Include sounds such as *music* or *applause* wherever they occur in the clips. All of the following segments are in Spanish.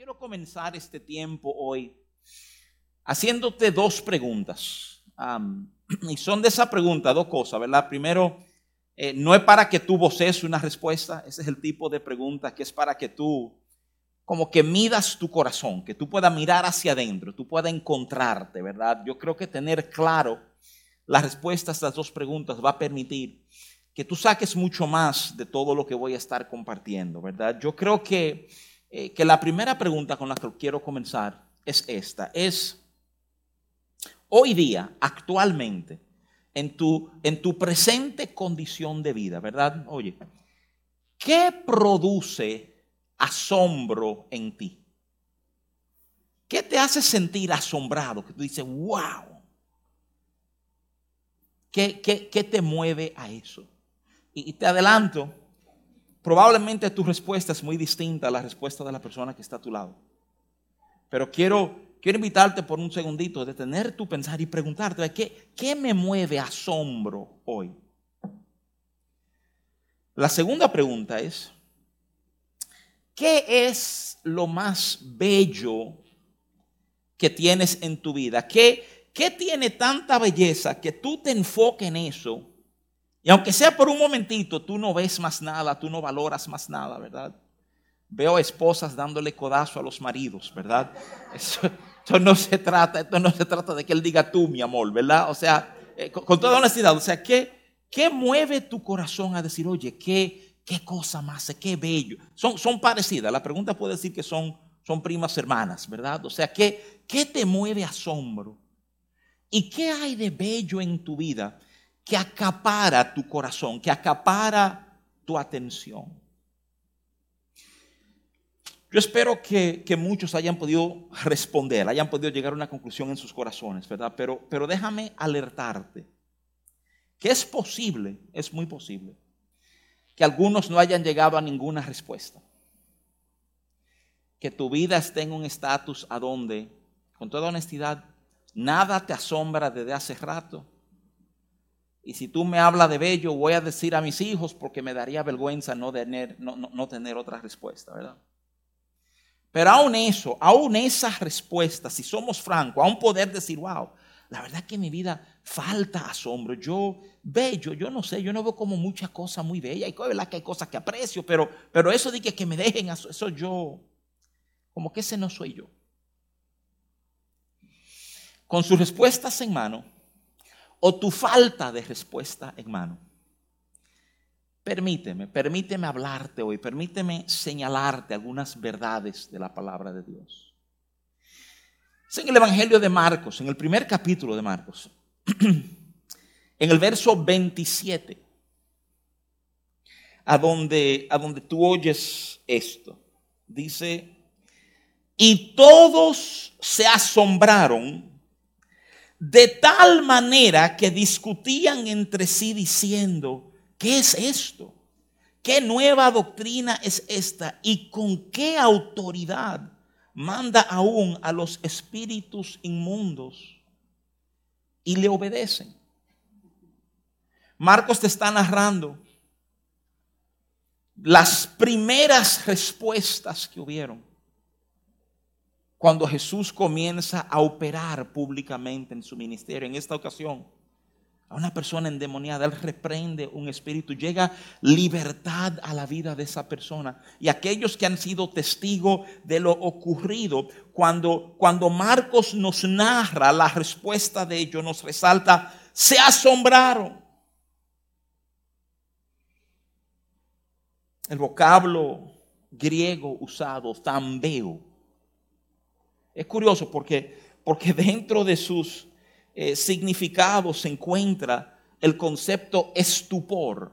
quiero comenzar este tiempo hoy haciéndote dos preguntas. y son de esa pregunta dos cosas, ¿verdad? Primero, eh, no es para que tú voces una respuesta, ese es el tipo de pregunta que es para que tú como que midas tu corazón, que tú puedas mirar hacia adentro, tú puedas encontrarte, ¿verdad? Yo creo que tener claro la respuesta a estas dos preguntas va a permitir que tú saques mucho más de todo lo que voy a estar compartiendo, ¿verdad? Yo creo que eh, que la primera pregunta con la que quiero comenzar es esta. Es, hoy día, actualmente, en tu, en tu presente condición de vida, ¿verdad? Oye, ¿qué produce asombro en ti? ¿Qué te hace sentir asombrado? Que tú dices, wow. ¿Qué, qué, te mueve a eso? y te adelanto, Probablemente tu respuesta es muy distinta a la respuesta de la persona que está a tu lado. Pero quiero, quiero invitarte por un segundito a detener tu pensar y preguntarte, ¿qué, ¿qué me mueve asombro hoy? La segunda pregunta es, ¿qué es lo más bello que tienes en tu vida? ¿Qué, ¿Qué tiene tanta belleza que tú te enfoques en eso y aunque sea por un momentito, tú no ves más nada, tú no valoras más nada, ¿verdad? Veo esposas dándole codazo a los maridos, ¿verdad? *laughs* Eso, no se trata, esto no se trata de que él diga tú, mi amor, ¿verdad? O sea, eh, con, toda honestidad, o sea, ¿qué, ¿qué mueve tu corazón a decir, oye, qué, qué cosa más, qué bello? Son, son parecidas, la pregunta puede decir que son, son primas hermanas, ¿verdad? O sea, ¿qué, ¿qué te mueve asombro? ¿Y qué hay de bello en tu vida? Que acapara tu corazón, que acapara tu atención. Yo espero que, muchos hayan podido responder, hayan podido llegar a una conclusión en sus corazones, ¿verdad? Pero, pero déjame alertarte que es posible, es muy posible, que algunos no hayan llegado a ninguna respuesta. Que tu vida esté en un estatus a donde, con toda honestidad, nada te asombra desde hace rato y si tú me hablas de bello, voy a decir a mis hijos porque me daría vergüenza no tener, no, tener otra respuesta, ¿verdad? Pero aún eso, aún esa respuesta, si somos francos, aún poder decir, wow, la verdad que en mi vida falta asombro. Yo, bello, yo no sé, yo no veo como muchas cosas muy bellas. Y verdad que hay cosas que aprecio, pero, pero eso de que, que me dejen, eso yo, como que ese no soy yo. Con sus respuestas en mano, o tu falta de respuesta en mano. Permíteme, permíteme hablarte hoy, permíteme señalarte algunas verdades de la palabra de Dios. Es en el Evangelio de Marcos, en el primer capítulo de Marcos, *clears throat* en el verso 27, a donde, a donde tú oyes esto. Dice, y todos se asombraron de tal manera que discutían entre sí diciendo, ¿qué es esto? ¿Qué nueva doctrina es esta? ¿Y con qué autoridad manda aún a los espíritus inmundos y le obedecen? Marcos te está narrando las primeras respuestas que hubieron cuando Jesús comienza a operar públicamente en su ministerio. En esta ocasión, a una persona endemoniada, Él reprende un espíritu, llega libertad a la vida de esa persona. Y aquellos que han sido testigos de lo ocurrido, cuando, cuando Marcos nos narra la respuesta de ellos, nos resalta, se asombraron. El vocablo griego usado, tambeo, es curioso porque, porque *laughs* dentro de sus eh, significados se encuentra el concepto estupor.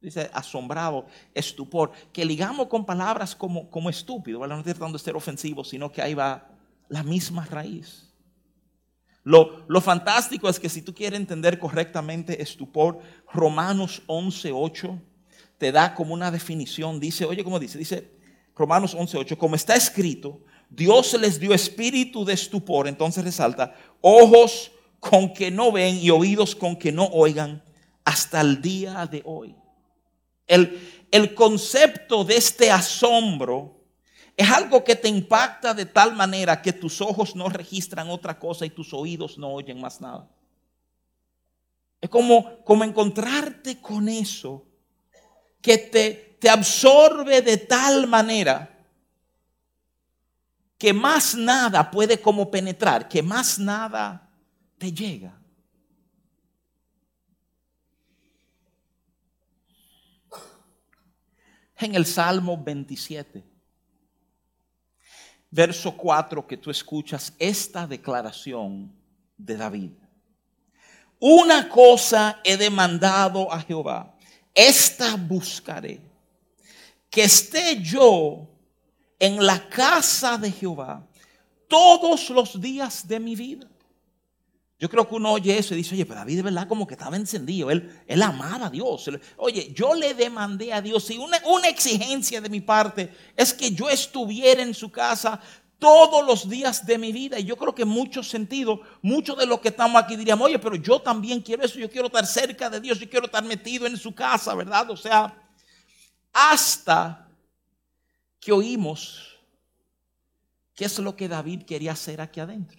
Dice asombrado, estupor, que ligamos con palabras como, como estúpido, no estoy tratando de ser ofensivo, sino que ahí va la misma raíz. Lo, lo, fantástico es que si tú quieres entender correctamente estupor, Romanos 11.8 te da como una definición. Dice, oye, ¿cómo dice? Dice Romanos 11.8, como está escrito, Dios les dio espíritu de estupor, entonces resalta, ojos con que no ven y oídos con que no oigan hasta el día de hoy. El, el concepto de este asombro Es algo que te impacta de tal manera que tus ojos no registran otra cosa y tus oídos no oyen más nada. Es como, como encontrarte con eso que te, te absorbe de tal manera que más nada puede como penetrar, que más nada te llega. En el Salmo 27, verso 4, que tú escuchas esta declaración de David. Una cosa he demandado a Jehová, esta buscaré, que esté yo en la casa de Jehová todos los días de mi vida. Yo creo que uno oye eso y dice, oye, pero David de verdad como que estaba encendido, él, él amaba a Dios. Oye, yo le demandé a Dios y una, una exigencia de mi parte es que yo estuviera en su casa todos los días de mi vida. Y yo creo que en muchos sentidos, muchos de los que estamos aquí diríamos, oye, pero yo también quiero eso, yo quiero estar cerca de Dios, yo quiero estar metido en su casa, ¿verdad? O sea, hasta que oímos qué es lo que David quería hacer aquí adentro.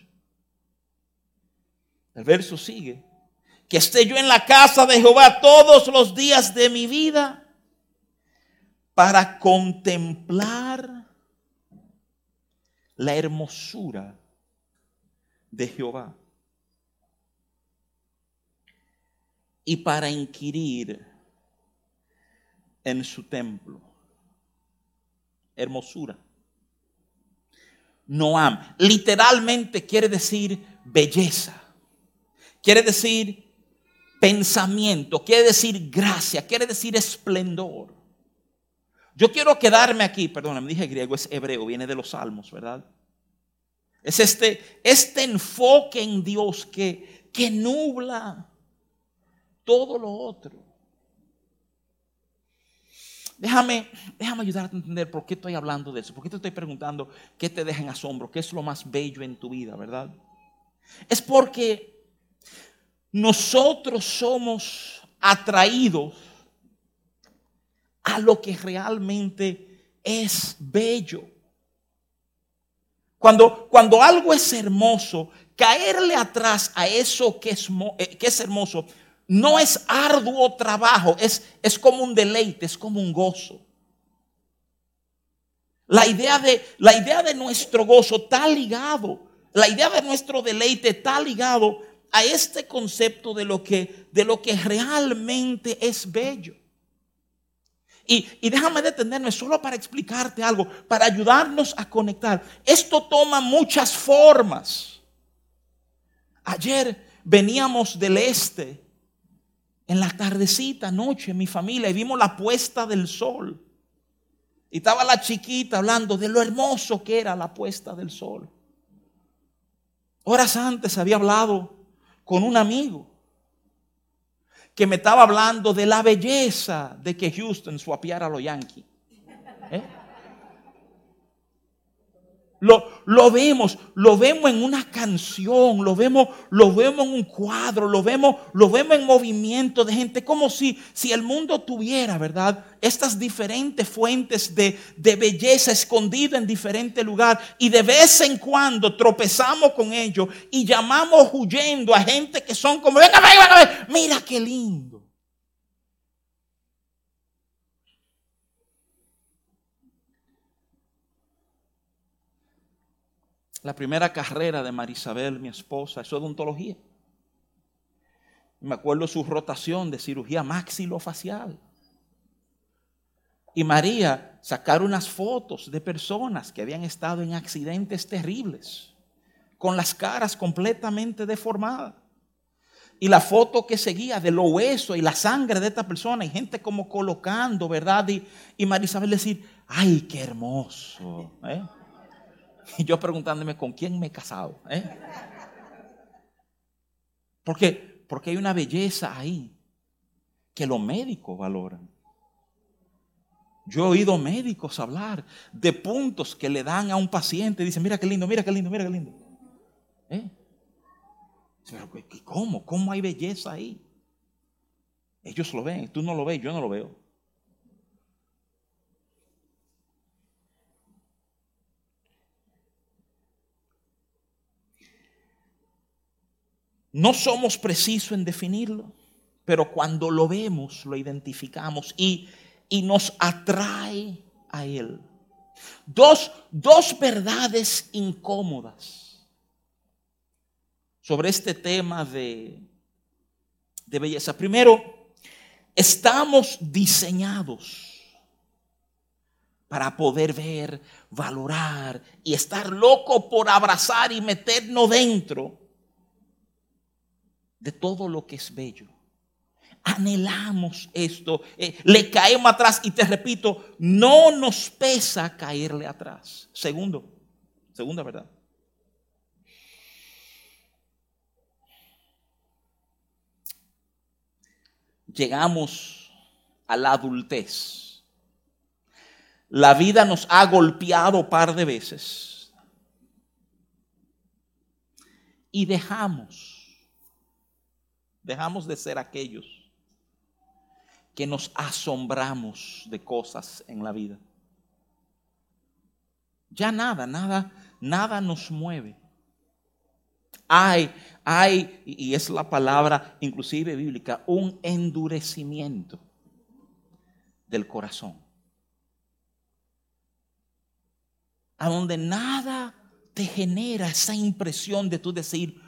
El verso sigue, que esté yo en la casa de Jehová todos los días de mi vida para contemplar la hermosura de Jehová y para inquirir en su templo hermosura. Noam literalmente quiere decir belleza, quiere decir pensamiento, quiere decir gracia, quiere decir esplendor. Yo quiero quedarme aquí, perdón, me dije griego, es hebreo, viene de los salmos, ¿verdad? Es este, este enfoque en Dios que, que nubla todo lo otro. Déjame, déjame ayudarte a entender por qué estoy hablando de eso, por qué te estoy preguntando qué te deja en asombro, qué es lo más bello en tu vida, ¿verdad? Es porque nosotros somos atraídos a lo que realmente es bello. Cuando, cuando algo es hermoso, caerle atrás a eso que es, eh, que es hermoso no es arduo trabajo, es, es como un deleite, es como un gozo. La idea, de, la idea de nuestro gozo está ligado, la idea de nuestro deleite está ligado a este concepto de lo que, de lo que realmente es bello. Y, y, déjame detenerme solo para explicarte algo, para ayudarnos a conectar. Esto toma muchas formas. Ayer veníamos del este en la tardecita, noche, mi familia, y vimos la puesta del sol. Y estaba la chiquita hablando de lo hermoso que era la puesta del sol. Horas antes había hablado con un amigo que me estaba hablando de la belleza de que Houston suapiara a los Yankees. ¿Eh? Lo, vemos, lo vemos en una canción, lo vemos, lo vemos en un cuadro, lo vemos, lo vemos en movimiento de gente, como si, si el mundo tuviera, ¿verdad? Estas diferentes fuentes de, de belleza escondidas en diferente lugar y de vez en cuando tropezamos con ellos y llamamos huyendo a gente que son como, venga, venga, venga, mira qué lindo. La primera carrera de Marisabel, mi esposa, eso es odontología. Me acuerdo su rotación de cirugía maxilofacial. Y María sacar unas fotos de personas que habían estado en accidentes terribles, con las caras completamente deformadas. Y la foto que seguía de lo hueso y la sangre de esta persona, y gente como colocando, ¿verdad? Y, y Marisabel decir, ay, qué hermoso. ¿eh? Y *laughs* yo preguntándome con quién me he casado. ¿eh? Porque, porque hay una belleza ahí que los médicos valoran. Yo he oído médicos hablar de puntos que le dan a un paciente. Dicen, mira qué lindo, mira qué lindo, mira qué lindo. ¿Eh? Pero, ¿cómo? ¿Cómo hay belleza ahí? Ellos lo ven, tú no lo ves, yo no lo veo. No somos precisos en definirlo, pero cuando lo vemos, lo identificamos y, y nos atrae a Él. Dos, dos verdades incómodas sobre este tema de, de belleza. Primero, estamos diseñados para poder ver, valorar y estar loco por abrazar y meternos dentro de todo lo que es bello. Anhelamos esto, eh, le caemos atrás y te repito, no nos pesa caerle atrás. Segundo, segunda verdad. Llegamos a la adultez la vida nos ha golpeado par de veces. Y dejamos, dejamos de ser aquellos que nos asombramos de cosas en la vida. Ya nada, nada, nada nos mueve. Hay, hay, y es la palabra inclusive bíblica, un endurecimiento del corazón. a donde nada te genera esa impresión de tú decir,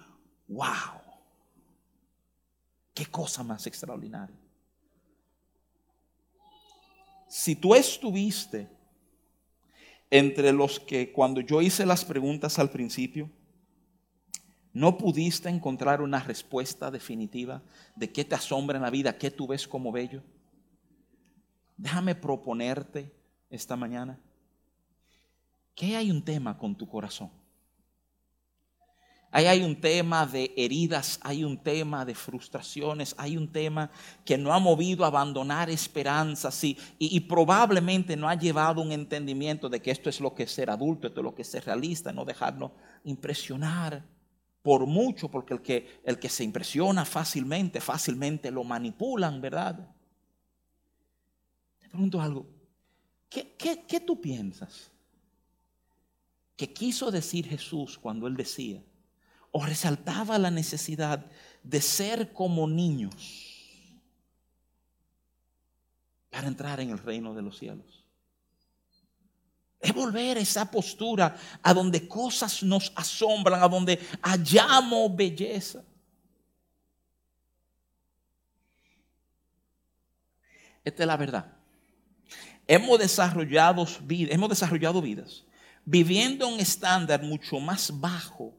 wow, qué cosa más extraordinaria. Si tú estuviste entre los que cuando yo hice las preguntas al principio, no pudiste encontrar una respuesta definitiva de qué te asombra en la vida, qué tú ves como bello, déjame proponerte esta mañana que hay un tema con tu corazón. Ahí hay un tema de heridas, hay un tema de frustraciones, hay un tema que no ha movido a abandonar esperanzas y, y, probablemente no ha llevado un entendimiento de que esto es lo que es ser adulto, esto es lo que es ser realista, no dejarnos impresionar por mucho, porque el que, el que se impresiona fácilmente, fácilmente lo manipulan, ¿verdad? Te pregunto algo, ¿qué, qué, qué tú piensas? que quiso decir Jesús cuando él decía o resaltaba la necesidad de ser como niños para entrar en el reino de los cielos. Es volver a esa postura a donde cosas nos asombran, a donde hallamos belleza. Esta es la verdad. Hemos desarrollado, hemos desarrollado vidas viviendo un estándar mucho más bajo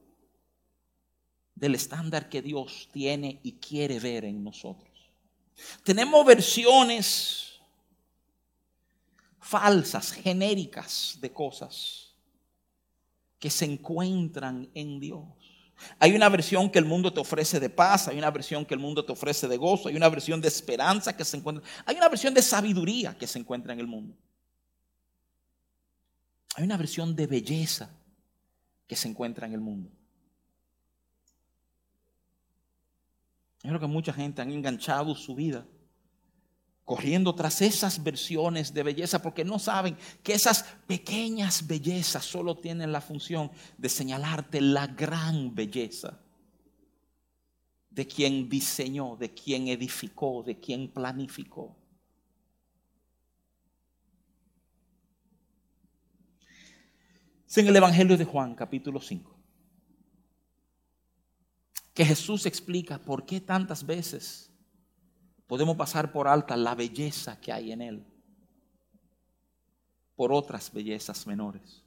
del estándar que Dios tiene y quiere ver en nosotros. Tenemos versiones falsas, genéricas de cosas que se encuentran en Dios. Hay una versión que el mundo te ofrece de paz, hay una versión que el mundo te ofrece de gozo, hay una versión de esperanza que se encuentra, hay una versión de sabiduría que se encuentra en el mundo. Hay una versión de belleza que se encuentra en el mundo. Yo creo que mucha gente han enganchado su vida corriendo tras esas versiones de belleza porque no saben que esas pequeñas bellezas solo tienen la función de señalarte la gran belleza de quien diseñó, de quien edificó, de quien planificó. en el Evangelio de Juan, capítulo 5, que Jesús explica por qué tantas veces podemos pasar por alta la belleza que hay en Él por otras bellezas menores.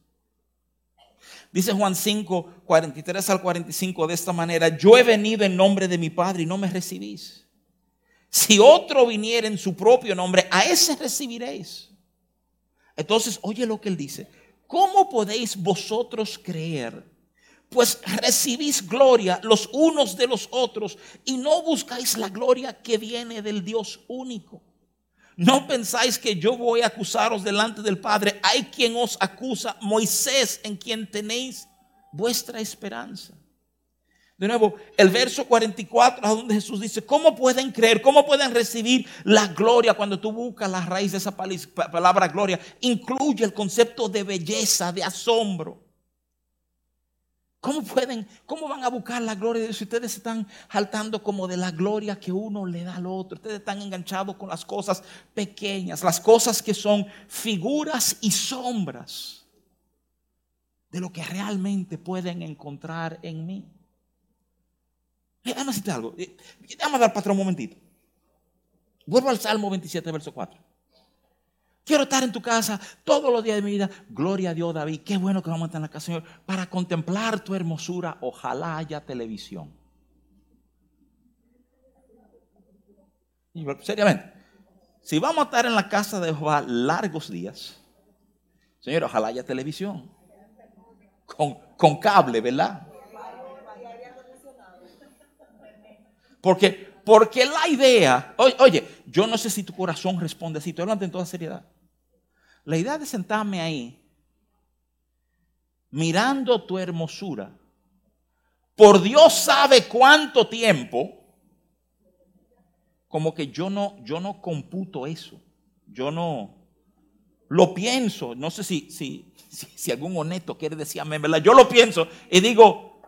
Dice Juan 5, 43 al 45 de esta manera, yo he venido en nombre de mi Padre y no me recibís. Si otro viniera en su propio nombre, a ese recibiréis. Entonces, oye lo que él dice. ¿cómo podéis vosotros creer? Pues recibís gloria los unos de los otros y no buscáis la gloria que viene del Dios único. No pensáis que yo voy a acusaros delante del Padre. Hay quien os acusa, Moisés, en quien tenéis vuestra esperanza. De nuevo, el verso 44, donde Jesús dice, ¿cómo pueden creer? ¿Cómo pueden recibir la gloria cuando tú buscas la raíz de esa palabra gloria? Incluye el concepto de belleza, de asombro. ¿Cómo pueden, cómo van a buscar la gloria de Dios si ustedes están saltando como de la gloria que uno le da al otro? Ustedes están enganchados con las cosas pequeñas, las cosas que son figuras y sombras de lo que realmente pueden encontrar en mí. Déjame decirte algo. Eh, déjame dar patrón un momentito. Vuelvo al Salmo 27, verso 4. Quiero estar en tu casa todos los días de mi vida. Gloria a Dios, David. Qué bueno que vamos a estar en la casa, Señor, para contemplar tu hermosura. Ojalá haya televisión. Seriamente, si vamos a estar en la casa de Jehová largos días, Señor, ojalá haya televisión. Con, con cable, ¿verdad? Porque porque la idea, oye, yo no sé si tu corazón responde así, estoy hablando en toda seriedad. La idea de sentarme ahí, mirando tu hermosura, por Dios sabe cuánto tiempo, como que yo no, yo no computo eso. Yo no lo pienso. No sé si, si, si, algún honesto quiere decirme, ¿verdad? Yo lo pienso y digo,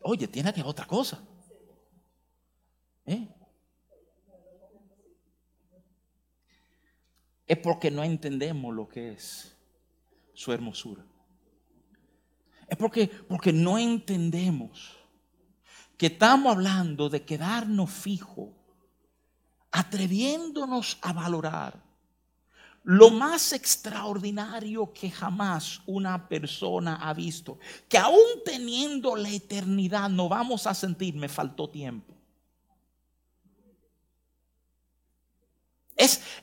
oye, tiene que otra cosa. ¿Eh? Es porque no entendemos lo que es su hermosura. Es porque, porque no entendemos que estamos hablando de quedarnos fijos, atreviéndonos a valorar lo más extraordinario que jamás una persona ha visto, que aún teniendo la eternidad no vamos a sentir, me faltó tiempo.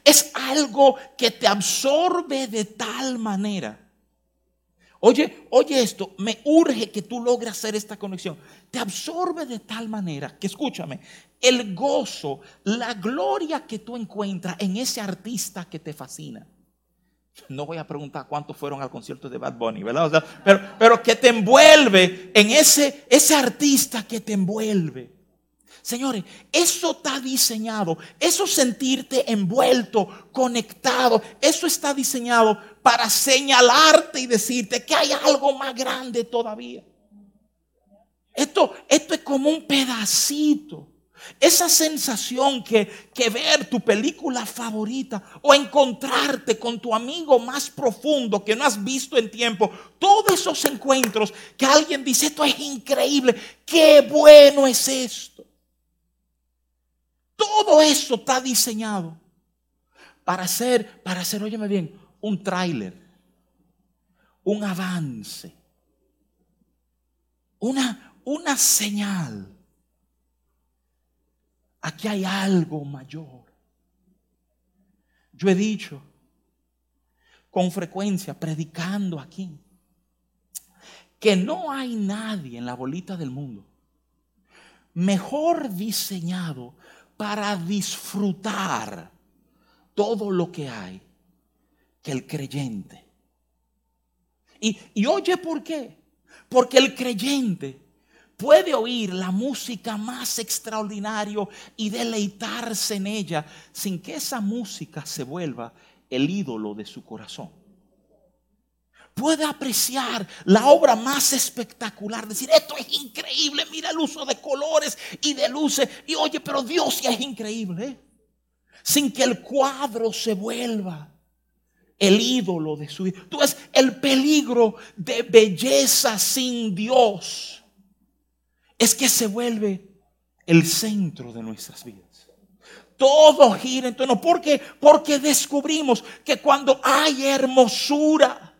Es, algo que te absorbe de tal manera. Oye, oye esto, me urge que tú logres hacer esta conexión. Te absorbe de tal manera que escúchame, el gozo, la gloria que tú encuentras en ese artista que te fascina. No voy a preguntar cuántos fueron al concierto de Bad Bunny, ¿verdad? pero, pero que te envuelve en ese, ese artista que te envuelve. Señores, eso está diseñado, eso sentirte envuelto, conectado, eso está diseñado para señalarte y decirte que hay algo más grande todavía. Esto, esto es como un pedacito. Esa sensación que, que, ver tu película favorita o encontrarte con tu amigo más profundo que no has visto en tiempo, todos esos encuentros que alguien dice, esto es increíble, qué bueno es esto. Todo eso está diseñado para hacer, para hacer, óyeme bien, un tráiler, un avance, una, una señal. Aquí hay algo mayor. Yo he dicho con frecuencia, predicando aquí, que no hay nadie en la bolita del mundo mejor diseñado para disfrutar todo lo que hay que el creyente. Y, y oye por qué. Porque el creyente puede oír la música más extraordinaria y deleitarse en ella sin que esa música se vuelva el ídolo de su corazón puede apreciar la obra más espectacular. Decir, esto es increíble, mira el uso de colores y de luces. Y oye, pero Dios ya es increíble. ¿eh? Sin que el cuadro se vuelva el ídolo de su. Tú ves el peligro de belleza sin Dios. Es que se vuelve el centro de nuestras vidas. Todo gira en torno. ¿Por qué? Porque descubrimos que cuando hay hermosura,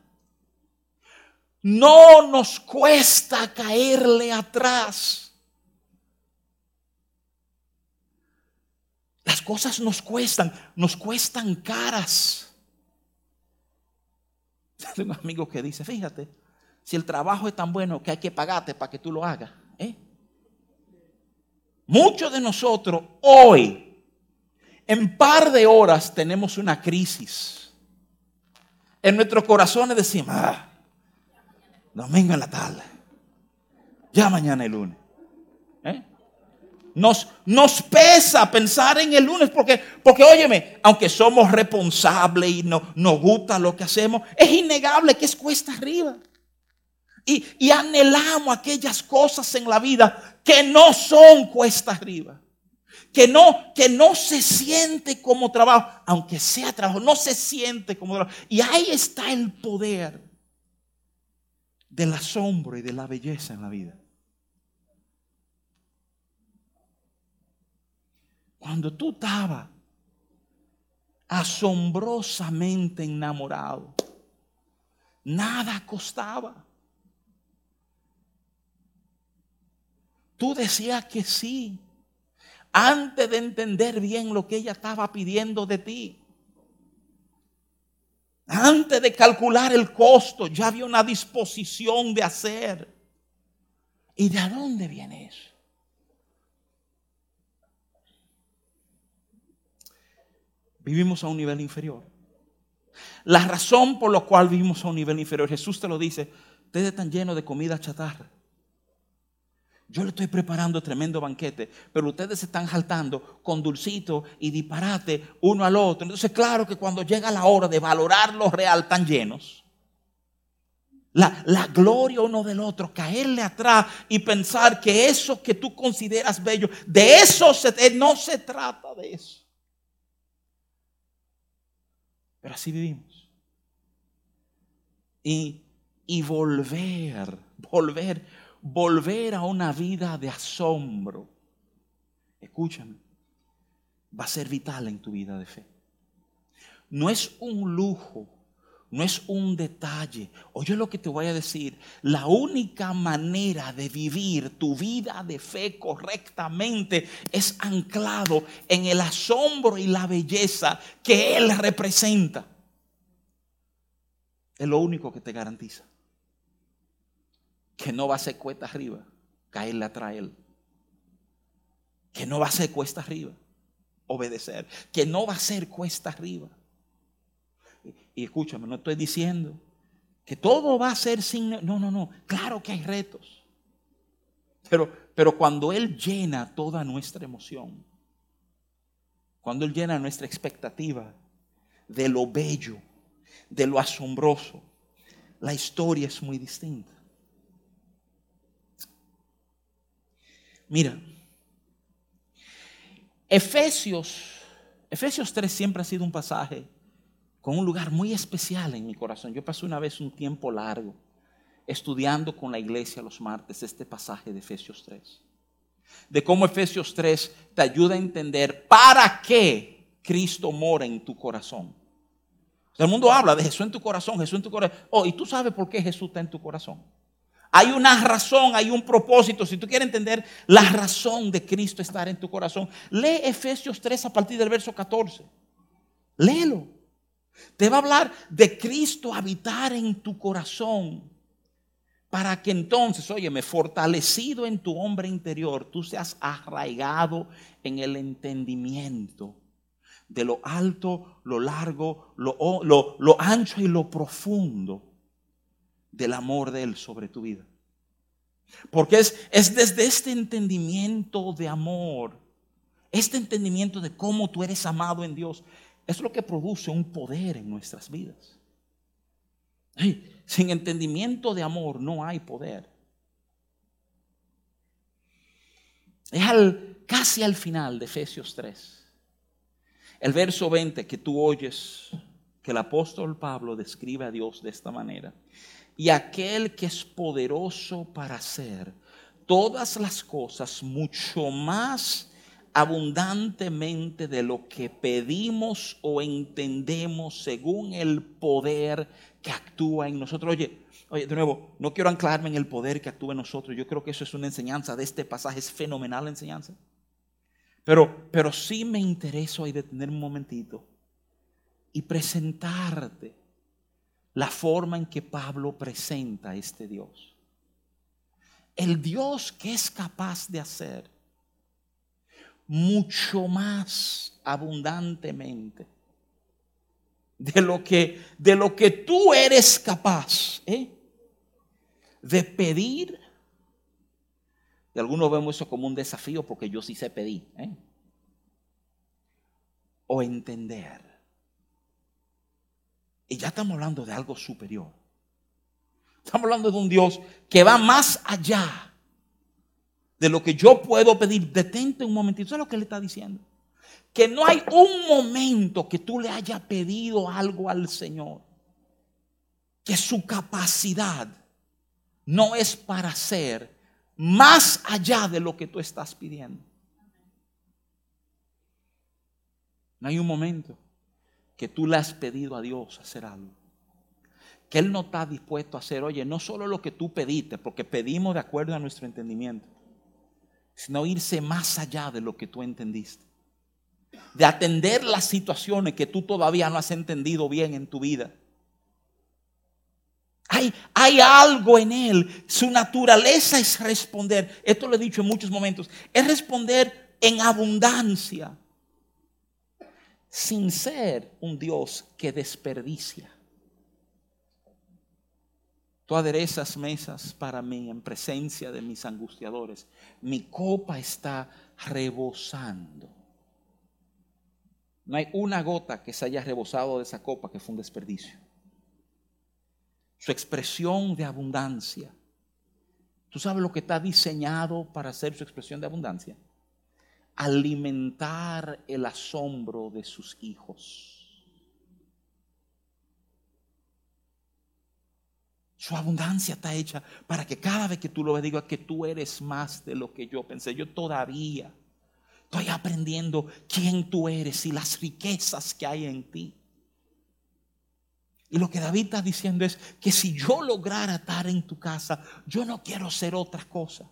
no nos cuesta caerle atrás. Las cosas nos cuestan, nos cuestan caras. *laughs* Tengo un amigo que dice, fíjate, si el trabajo es tan bueno que hay que pagarte para que tú lo hagas. ¿eh? Muchos de nosotros hoy, en par de horas, tenemos una crisis. En nuestros corazones decimos, ah, domingo en la tarde. Ya mañana el lunes. ¿Eh? Nos, nos pesa pensar en el lunes porque, porque óyeme, aunque somos responsables y no, nos gusta lo que hacemos, es innegable que es cuesta arriba. Y, y, anhelamos aquellas cosas en la vida que no son cuesta arriba. Que no, que no se siente como trabajo, aunque sea trabajo, no se siente como trabajo. Y ahí está el poder del asombro y de la belleza en la vida. Cuando tú estabas asombrosamente enamorado, nada costaba. Tú decías que sí, antes de entender bien lo que ella estaba pidiendo de ti. Antes de calcular el costo, ya había una disposición de hacer. ¿Y de dónde viene eso? Vivimos a un nivel inferior. La razón por la cual vivimos a un nivel inferior, Jesús te lo dice, ustedes están llenos de comida chatarra. Yo le estoy preparando tremendo banquete, pero ustedes se están jaltando con dulcito y disparate uno al otro. Entonces, claro que cuando llega la hora de valorar lo real, tan llenos. La, la, gloria uno del otro, caerle atrás y pensar que eso que tú consideras bello, de eso no se trata de eso. Pero así vivimos. Y, y volver, volver volver a una vida de asombro, escúchame, va a ser vital en tu vida de fe. No es un lujo, no es un detalle. Oye lo que te voy a decir, la única manera de vivir tu vida de fe correctamente es anclado en el asombro y la belleza que Él representa. Es lo único que te garantiza que no va a ser cuesta arriba caerle atrás él. Que no va a ser cuesta arriba obedecer. Que no va a ser cuesta arriba. Y, escúchame, no estoy diciendo que todo va a ser sin... No, no, no. Claro que hay retos. Pero, pero cuando Él llena toda nuestra emoción, cuando Él llena nuestra expectativa de lo bello, de lo asombroso, la historia es muy distinta. Mira, Efesios, Efesios 3 siempre ha sido un pasaje con un lugar muy especial en mi corazón. Yo pasé una vez un tiempo largo estudiando con la iglesia los martes este pasaje de Efesios 3. De cómo Efesios 3 te ayuda a entender para qué Cristo mora en tu corazón. el mundo habla de Jesús en tu corazón, Jesús en tu corazón. Oh, y tú sabes por qué Jesús está en tu corazón. Hay una razón, hay un propósito. Si tú quieres entender la razón de Cristo estar en tu corazón, lee Efesios 3 a partir del verso 14. Léelo. Te va a hablar de Cristo habitar en tu corazón. Para que entonces, óyeme, fortalecido en tu hombre interior, tú seas arraigado en el entendimiento de lo alto, lo largo, lo, lo, lo ancho y lo profundo del amor de Él sobre tu vida. Porque es, es desde este entendimiento de amor, este entendimiento de cómo tú eres amado en Dios, es lo que produce un poder en nuestras vidas. sin entendimiento de amor no hay poder. Es al, casi al final de Efesios 3. El verso 20 que tú oyes, que el apóstol Pablo describe a Dios de esta manera y aquel que es poderoso para hacer todas las cosas mucho más abundantemente de lo que pedimos o entendemos según el poder que actúa en nosotros. Oye, oye, de nuevo, no quiero anclarme en el poder que actúa en nosotros. Yo creo que eso es una enseñanza de este pasaje, es fenomenal la enseñanza. Pero, pero sí me interesa hoy detener un momentito y presentarte la forma en que Pablo presenta a este Dios. El Dios que es capaz de hacer mucho más abundantemente de lo que, de lo que tú eres capaz ¿eh? de pedir. Y algunos vemos eso como un desafío porque yo sí sé pedir. ¿eh? O entender. Y ya estamos hablando de algo superior. Estamos hablando de un Dios que va más allá de lo que yo puedo pedir. Detente un momentito. Eso es lo que le está diciendo. Que no hay un momento que tú le hayas pedido algo al Señor. Que su capacidad no es para hacer más allá de lo que tú estás pidiendo. No hay un momento que tú le has pedido a Dios hacer algo. Que Él no está dispuesto a hacer, oye, no solo lo que tú pediste, porque pedimos de acuerdo a nuestro entendimiento, sino irse más allá de lo que tú entendiste. De atender las situaciones que tú todavía no has entendido bien en tu vida. Hay, hay, algo en Él. Su naturaleza es responder. Esto lo he dicho en muchos momentos. Es responder en abundancia sin ser un Dios que desperdicia. Tú aderezas mesas para mí en presencia de mis angustiadores. Mi copa está rebosando. No hay una gota que se haya rebosado de esa copa que fue un desperdicio. Su expresión de abundancia. ¿Tú sabes lo que está diseñado para hacer su expresión de abundancia? Alimentar el asombro de sus hijos. Su abundancia está hecha para que cada vez que tú lo digas que tú eres más de lo que yo pensé. Yo todavía estoy aprendiendo quién tú eres y las riquezas que hay en ti. Y lo que David está diciendo es que si yo lograra estar en tu casa, yo no quiero ser otra cosa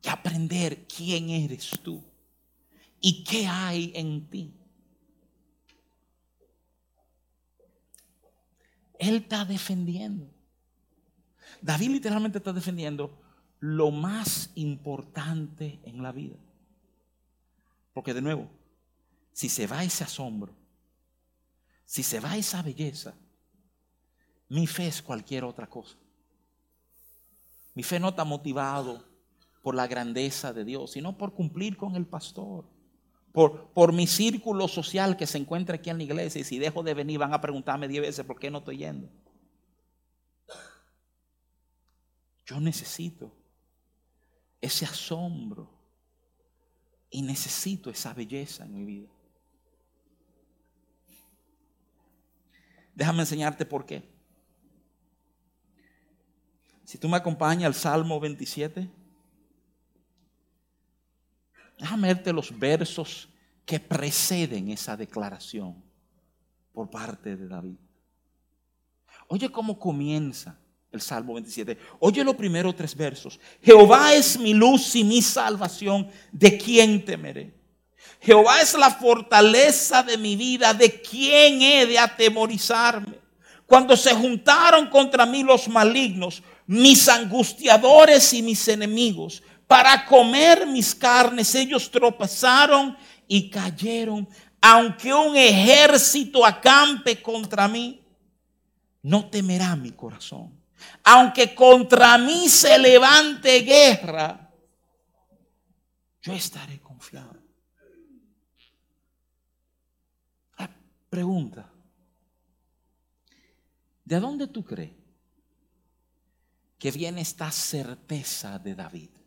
que aprender quién eres tú y qué hay en ti. Él está defendiendo. David literalmente está defendiendo lo más importante en la vida. Porque de nuevo, si se va ese asombro, si se va esa belleza, mi fe es cualquier otra cosa. Mi fe no está motivado por la grandeza de Dios, sino por cumplir con el pastor. Por, por mi círculo social que se encuentra aquí en la iglesia y si dejo de venir van a preguntarme diez veces por qué no estoy yendo. Yo necesito ese asombro y necesito esa belleza en mi vida. Déjame enseñarte por qué. Si tú me acompañas al Salmo 27. Déjame verte los versos que preceden esa declaración por parte de David. Oye cómo comienza el Salmo 27. Oye los primeros tres versos. Jehová es mi luz y mi salvación. ¿De quién temeré? Jehová es la fortaleza de mi vida. ¿De quién he de atemorizarme? Cuando se juntaron contra mí los malignos, mis angustiadores y mis enemigos, para comer mis carnes. Ellos tropezaron y cayeron. Aunque un ejército acampe contra mí, no temerá mi corazón. Aunque contra mí se levante guerra, yo estaré confiado. La pregunta, ¿de dónde tú crees que viene esta certeza de David?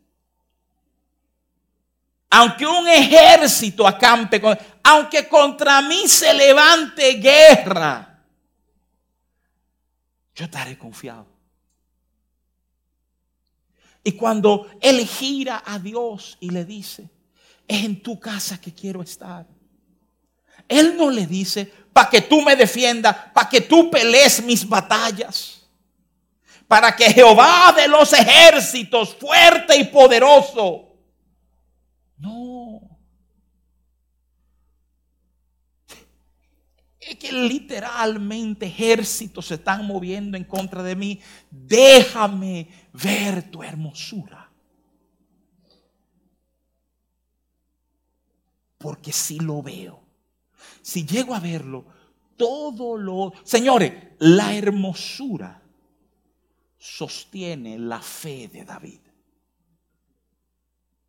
Aunque un ejército acampe, aunque contra mí se levante guerra, yo estaré confiado. Y cuando él gira a Dios y le dice, es en tu casa que quiero estar. Él no le dice, para que tú me defiendas, para que tú pelees mis batallas, para que Jehová de los ejércitos, fuerte y poderoso, no. Es que literalmente ejércitos se están moviendo en contra de mí. Déjame ver tu hermosura. Porque si lo veo, si llego a verlo, todo lo... Señores, la hermosura sostiene la fe de David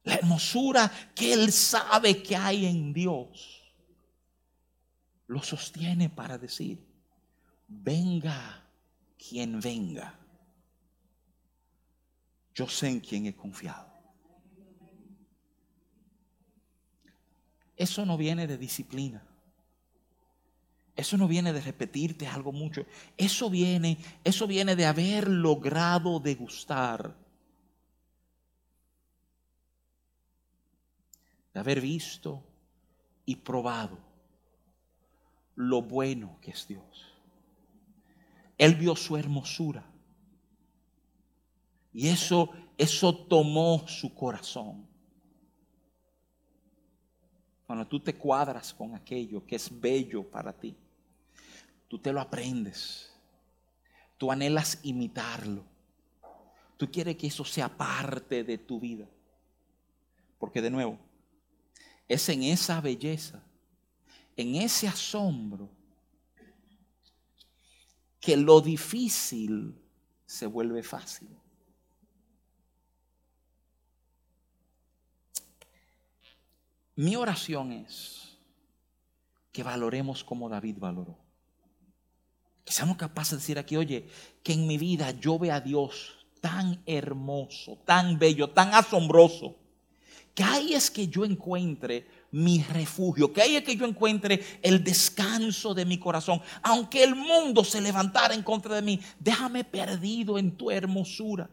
la hermosura que él sabe que hay en Dios, lo sostiene para decir, venga quien venga, yo sé en quién he confiado. Eso no viene de disciplina. Eso no viene de repetirte algo mucho. Eso viene, eso viene de haber logrado degustar. De haber visto y probado lo bueno que es Dios. Él vio su hermosura. Y eso, eso tomó su corazón. Cuando tú te cuadras con aquello que es bello para ti, tú te lo aprendes. Tú anhelas imitarlo. Tú quieres que eso sea parte de tu vida. Porque de nuevo, es en esa belleza, en ese asombro, que lo difícil se vuelve fácil. Mi oración es que valoremos como David valoró. Que seamos capaces de decir aquí, oye, que en mi vida yo vea a Dios tan hermoso, tan bello, tan asombroso, que ahí es que yo encuentre mi refugio, que ahí es que yo encuentre el descanso de mi corazón. Aunque el mundo se levantara en contra de mí, déjame perdido en tu hermosura.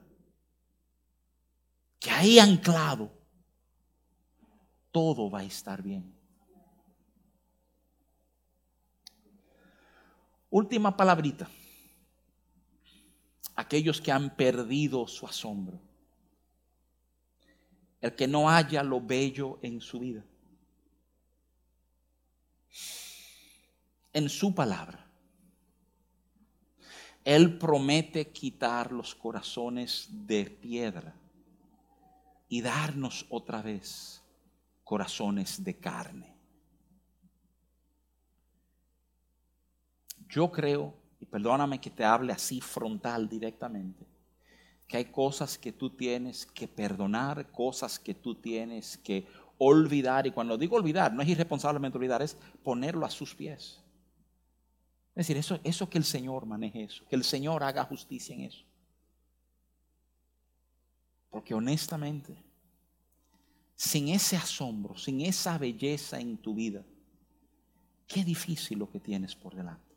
Que ahí anclado todo va a estar bien. Última palabrita. Aquellos que han perdido su asombro. El que no haya lo bello en su vida. En su palabra. Él promete quitar los corazones de piedra y darnos otra vez corazones de carne. Yo creo, y perdóname que te hable así frontal directamente, que hay cosas que tú tienes que perdonar, cosas que tú tienes que olvidar. Y cuando digo olvidar, no es irresponsablemente olvidar, es ponerlo a sus pies. Es decir, eso, eso que el Señor maneje eso, que el Señor haga justicia en eso. Porque honestamente, sin ese asombro, sin esa belleza en tu vida, qué difícil lo que tienes por delante.